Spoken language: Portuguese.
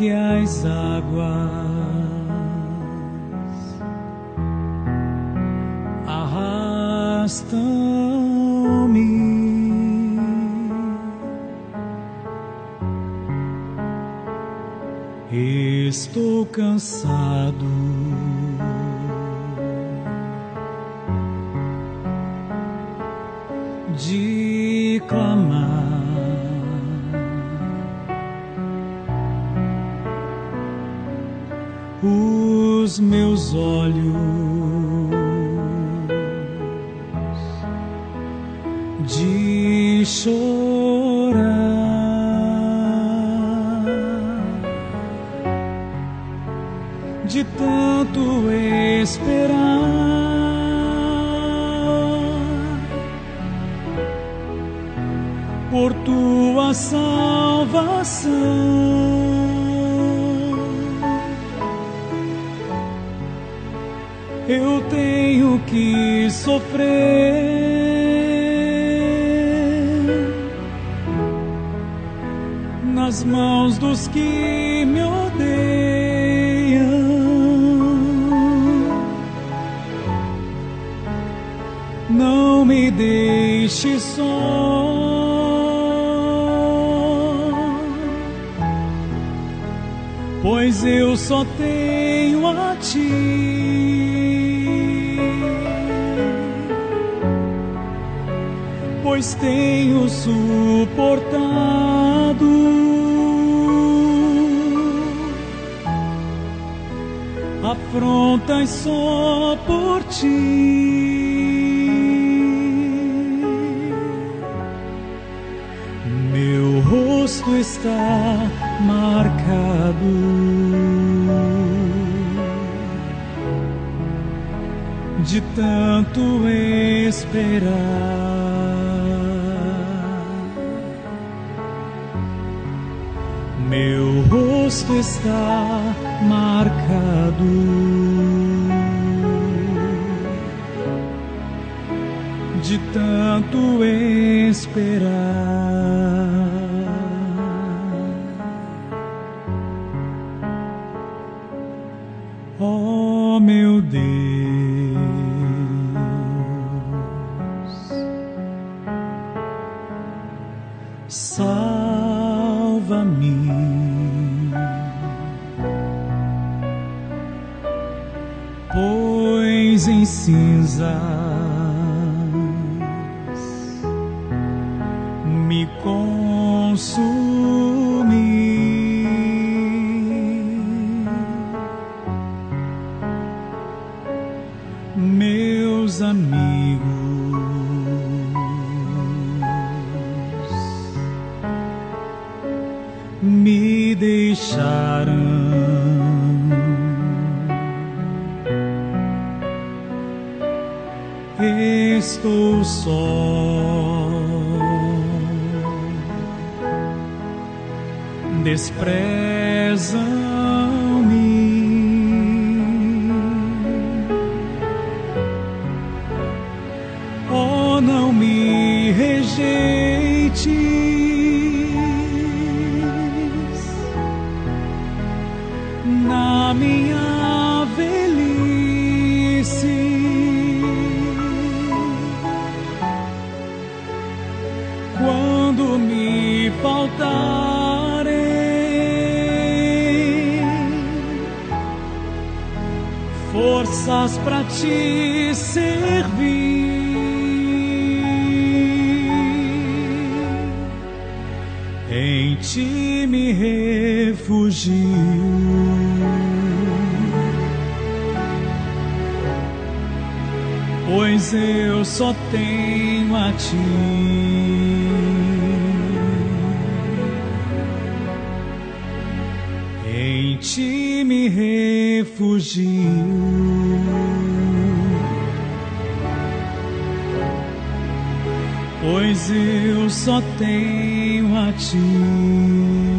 Porque as águas arrastam-me. Estou cansado. De clamar, meus olhos de chorar, de tanto esperar. Por tua salvação, eu tenho que sofrer nas mãos dos que me odeiam. Não me deixe só. Pois eu só tenho a ti. Pois tenho suportado afrontas só por ti. Meu rosto está marcado de tanto esperar. Meu rosto está marcado de tanto esperar. Oh meu Deus, salva-me, pois em cinzas me deixaram. Estou só, desprezam-me. Oh, não me rejeites. Minha velhice, quando me faltarem forças para te servir. Em ti me refugio. Pois eu só tenho a ti. Em ti me refugio. Pois eu só tenho a ti.